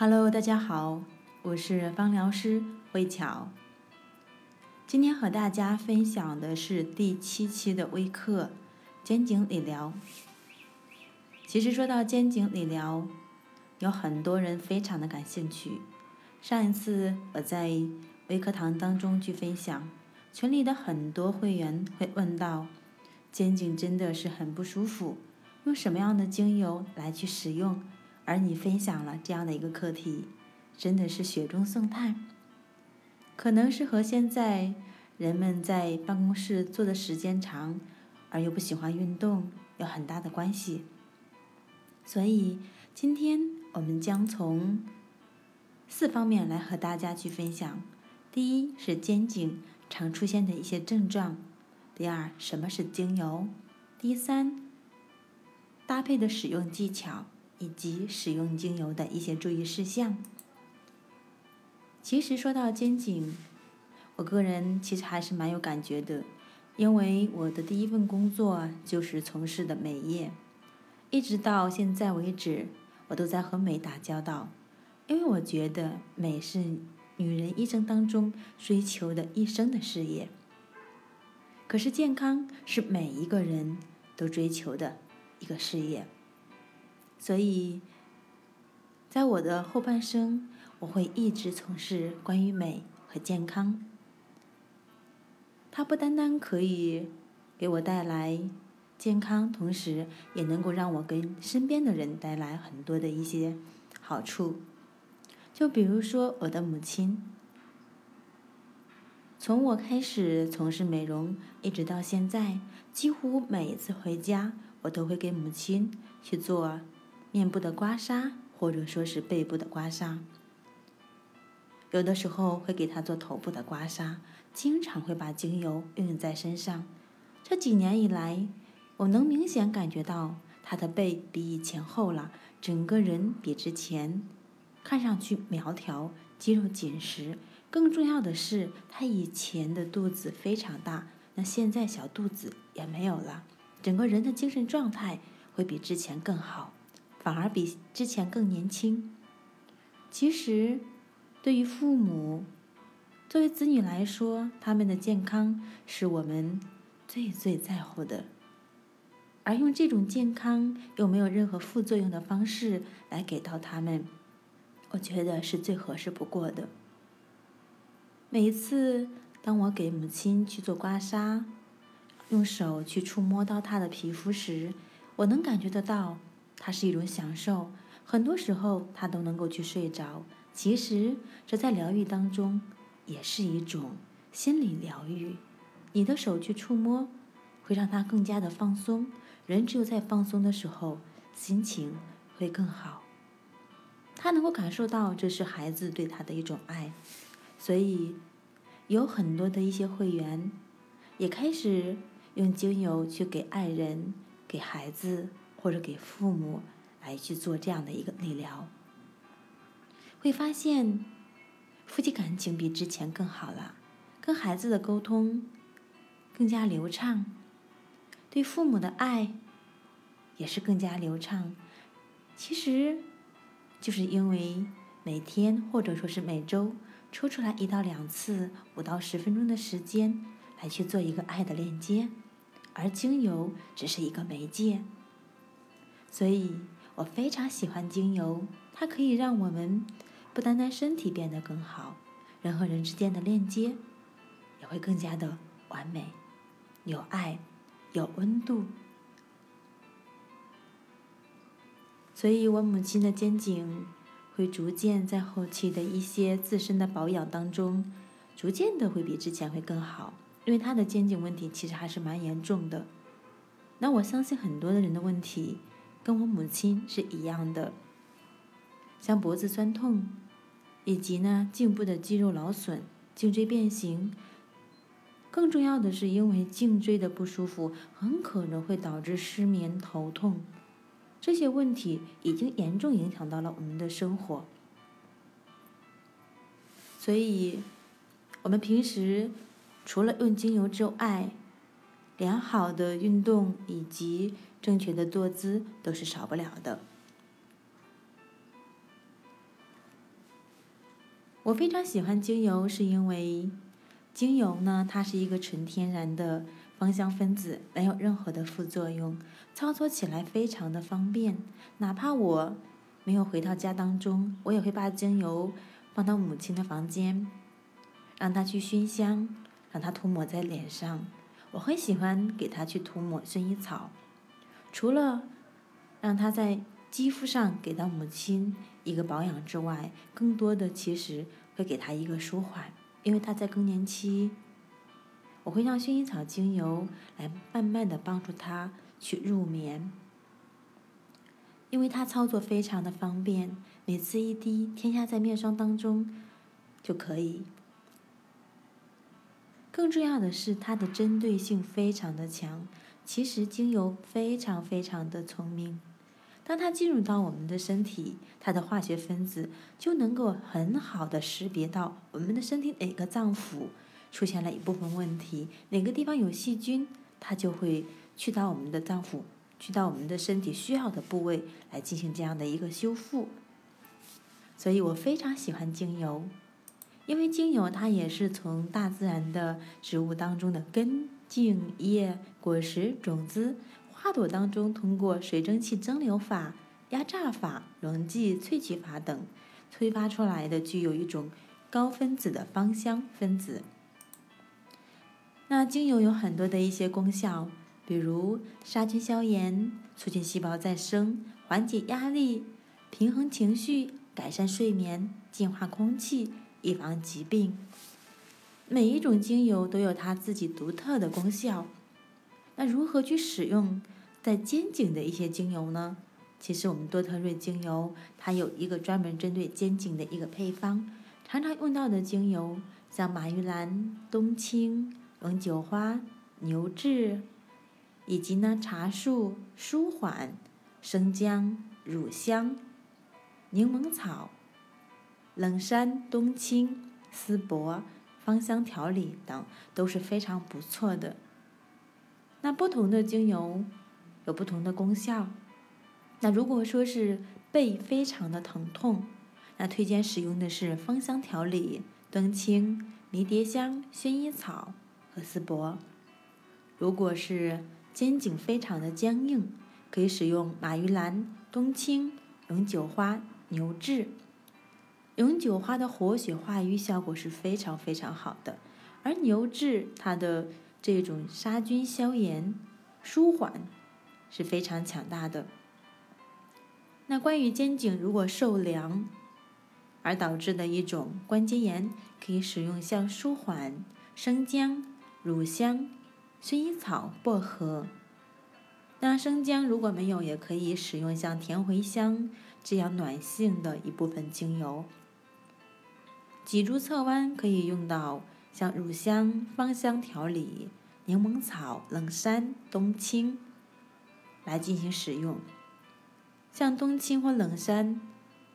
Hello，大家好，我是芳疗师慧巧。今天和大家分享的是第七期的微课——肩颈理疗。其实说到肩颈理疗，有很多人非常的感兴趣。上一次我在微课堂当中去分享，群里的很多会员会问到：肩颈真的是很不舒服，用什么样的精油来去使用？而你分享了这样的一个课题，真的是雪中送炭。可能是和现在人们在办公室坐的时间长，而又不喜欢运动有很大的关系。所以今天我们将从四方面来和大家去分享：第一是肩颈常出现的一些症状；第二什么是精油；第三搭配的使用技巧。以及使用精油的一些注意事项。其实说到肩颈，我个人其实还是蛮有感觉的，因为我的第一份工作就是从事的美业，一直到现在为止，我都在和美打交道。因为我觉得美是女人一生当中追求的一生的事业。可是健康是每一个人都追求的一个事业。所以，在我的后半生，我会一直从事关于美和健康。它不单单可以给我带来健康，同时也能够让我跟身边的人带来很多的一些好处。就比如说我的母亲，从我开始从事美容一直到现在，几乎每一次回家，我都会给母亲去做。面部的刮痧，或者说是背部的刮痧，有的时候会给他做头部的刮痧，经常会把精油用在身上。这几年以来，我能明显感觉到他的背比以前厚了，整个人比之前看上去苗条，肌肉紧实。更重要的是，他以前的肚子非常大，那现在小肚子也没有了，整个人的精神状态会比之前更好。反而比之前更年轻。其实，对于父母，作为子女来说，他们的健康是我们最最在乎的。而用这种健康又没有任何副作用的方式来给到他们，我觉得是最合适不过的。每一次当我给母亲去做刮痧，用手去触摸到她的皮肤时，我能感觉得到。它是一种享受，很多时候他都能够去睡着。其实这在疗愈当中也是一种心理疗愈。你的手去触摸，会让他更加的放松。人只有在放松的时候，心情会更好。他能够感受到这是孩子对他的一种爱，所以有很多的一些会员也开始用精油去给爱人、给孩子。或者给父母来去做这样的一个理疗，会发现夫妻感情比之前更好了，跟孩子的沟通更加流畅，对父母的爱也是更加流畅。其实，就是因为每天或者说是每周抽出来一到两次五到十分钟的时间来去做一个爱的链接，而精油只是一个媒介。所以我非常喜欢精油，它可以让我们不单单身体变得更好，人和人之间的链接也会更加的完美，有爱，有温度。所以我母亲的肩颈会逐渐在后期的一些自身的保养当中，逐渐的会比之前会更好，因为她的肩颈问题其实还是蛮严重的。那我相信很多的人的问题。跟我母亲是一样的，像脖子酸痛，以及呢颈部的肌肉劳损、颈椎变形。更重要的是，因为颈椎的不舒服，很可能会导致失眠、头痛。这些问题已经严重影响到了我们的生活。所以，我们平时除了用精油之外，良好的运动以及正确的坐姿都是少不了的。我非常喜欢精油，是因为精油呢，它是一个纯天然的芳香分子，没有任何的副作用，操作起来非常的方便。哪怕我没有回到家当中，我也会把精油放到母亲的房间，让她去熏香，让她涂抹在脸上。我很喜欢给她去涂抹薰衣草，除了让他在肌肤上给到母亲一个保养之外，更多的其实。会给他一个舒缓，因为他在更年期。我会让薰衣草精油来慢慢的帮助他去入眠，因为它操作非常的方便，每次一滴添加在面霜当中就可以。更重要的是，它的针对性非常的强。其实精油非常非常的聪明。当它进入到我们的身体，它的化学分子就能够很好的识别到我们的身体哪个脏腑出现了一部分问题，哪个地方有细菌，它就会去到我们的脏腑，去到我们的身体需要的部位来进行这样的一个修复。所以我非常喜欢精油，因为精油它也是从大自然的植物当中的根、茎、叶、果实、种子。花朵当中，通过水蒸气蒸馏法、压榨法、溶剂萃取法等，催发出来的具有一种高分子的芳香分子。那精油有很多的一些功效，比如杀菌消炎、促进细胞再生、缓解压力、平衡情绪、改善睡眠、净化空气、预防疾病。每一种精油都有它自己独特的功效。那如何去使用在肩颈的一些精油呢？其实我们多特瑞精油它有一个专门针对肩颈的一个配方，常常用到的精油像马玉兰、冬青、龙酒花、牛至，以及呢茶树、舒缓、生姜、乳香、柠檬草、冷杉、冬青、丝柏、芳香调理等都是非常不错的。那不同的精油有不同的功效。那如果说是背非常的疼痛，那推荐使用的是芳香调理冬青、迷迭香、薰衣草和丝柏。如果是肩颈非常的僵硬，可以使用马玉兰、冬青、永久花、牛至。永久花的活血化瘀效果是非常非常好的，而牛至它的。这种杀菌消炎、舒缓是非常强大的。那关于肩颈如果受凉而导致的一种关节炎，可以使用像舒缓、生姜、乳香、薰衣草、薄荷。那生姜如果没有，也可以使用像甜茴香这样暖性的一部分精油。脊柱侧弯可以用到。像乳香芳香调理、柠檬草、冷杉、冬青来进行使用。像冬青或冷杉，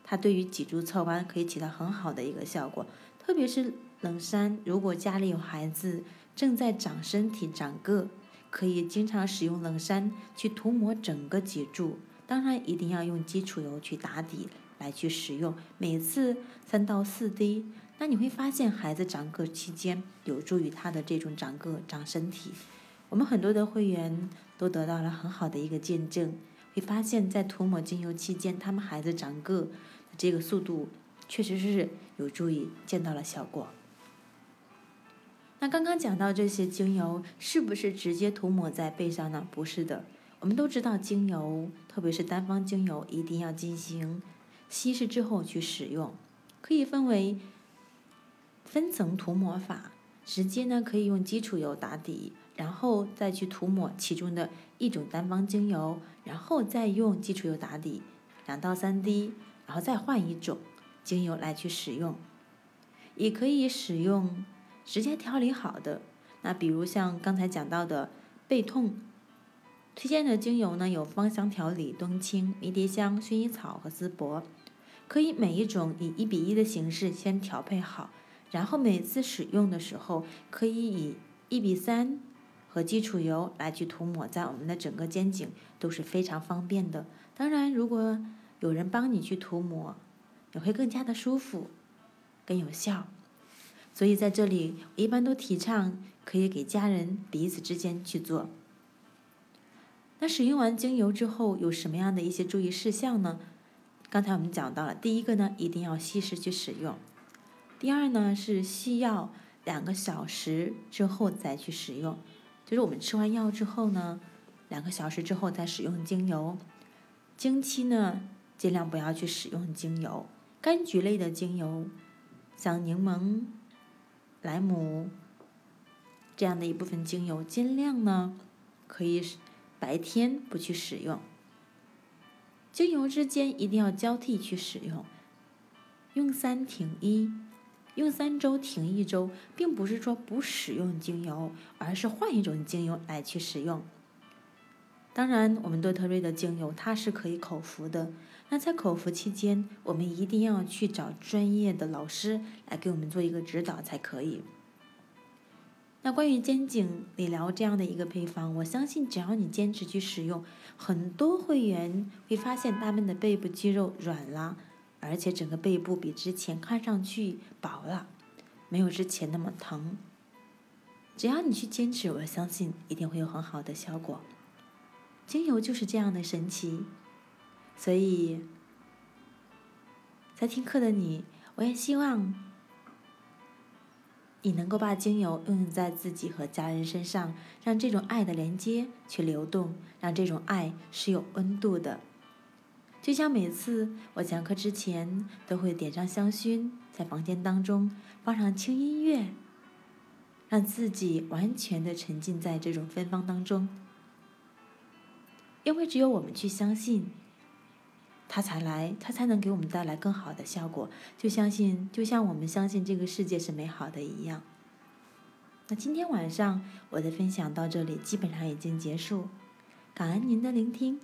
它对于脊柱侧弯可以起到很好的一个效果。特别是冷杉，如果家里有孩子正在长身体、长个，可以经常使用冷杉去涂抹整个脊柱。当然，一定要用基础油去打底来去使用，每次三到四滴。那你会发现，孩子长个期间有助于他的这种长个、长身体。我们很多的会员都得到了很好的一个见证，会发现在涂抹精油期间，他们孩子长个这个速度确实是有助于见到了效果。那刚刚讲到这些精油是不是直接涂抹在背上呢？不是的，我们都知道精油，特别是单方精油，一定要进行稀释之后去使用，可以分为。分层涂抹法，直接呢可以用基础油打底，然后再去涂抹其中的一种单方精油，然后再用基础油打底，两到三滴，然后再换一种精油来去使用。也可以使用直接调理好的，那比如像刚才讲到的背痛，推荐的精油呢有芳香调理冬青、迷迭香、薰衣草和丝柏，可以每一种以一比一的形式先调配好。然后每次使用的时候，可以以一比三和基础油来去涂抹在我们的整个肩颈，都是非常方便的。当然，如果有人帮你去涂抹，也会更加的舒服。更有效。所以在这里，我一般都提倡可以给家人彼此之间去做。那使用完精油之后，有什么样的一些注意事项呢？刚才我们讲到了，第一个呢，一定要稀释去使用；第二呢，是需要两个小时之后再去使用，就是我们吃完药之后呢，两个小时之后再使用精油。经期呢，尽量不要去使用精油，柑橘类的精油，像柠檬、莱姆这样的一部分精油，尽量呢可以白天不去使用。精油之间一定要交替去使用，用三停一，用三周停一周，并不是说不使用精油，而是换一种精油来去使用。当然，我们多特瑞的精油它是可以口服的，那在口服期间，我们一定要去找专业的老师来给我们做一个指导才可以。那关于肩颈理疗这样的一个配方，我相信只要你坚持去使用，很多会员会发现他们的背部肌肉软了，而且整个背部比之前看上去薄了，没有之前那么疼。只要你去坚持，我相信一定会有很好的效果。精油就是这样的神奇，所以在听课的你，我也希望。你能够把精油用在自己和家人身上，让这种爱的连接去流动，让这种爱是有温度的。就像每次我讲课之前都会点上香薰，在房间当中放上轻音乐，让自己完全的沉浸在这种芬芳当中。因为只有我们去相信。他才来，他才能给我们带来更好的效果。就相信，就像我们相信这个世界是美好的一样。那今天晚上我的分享到这里，基本上已经结束。感恩您的聆听。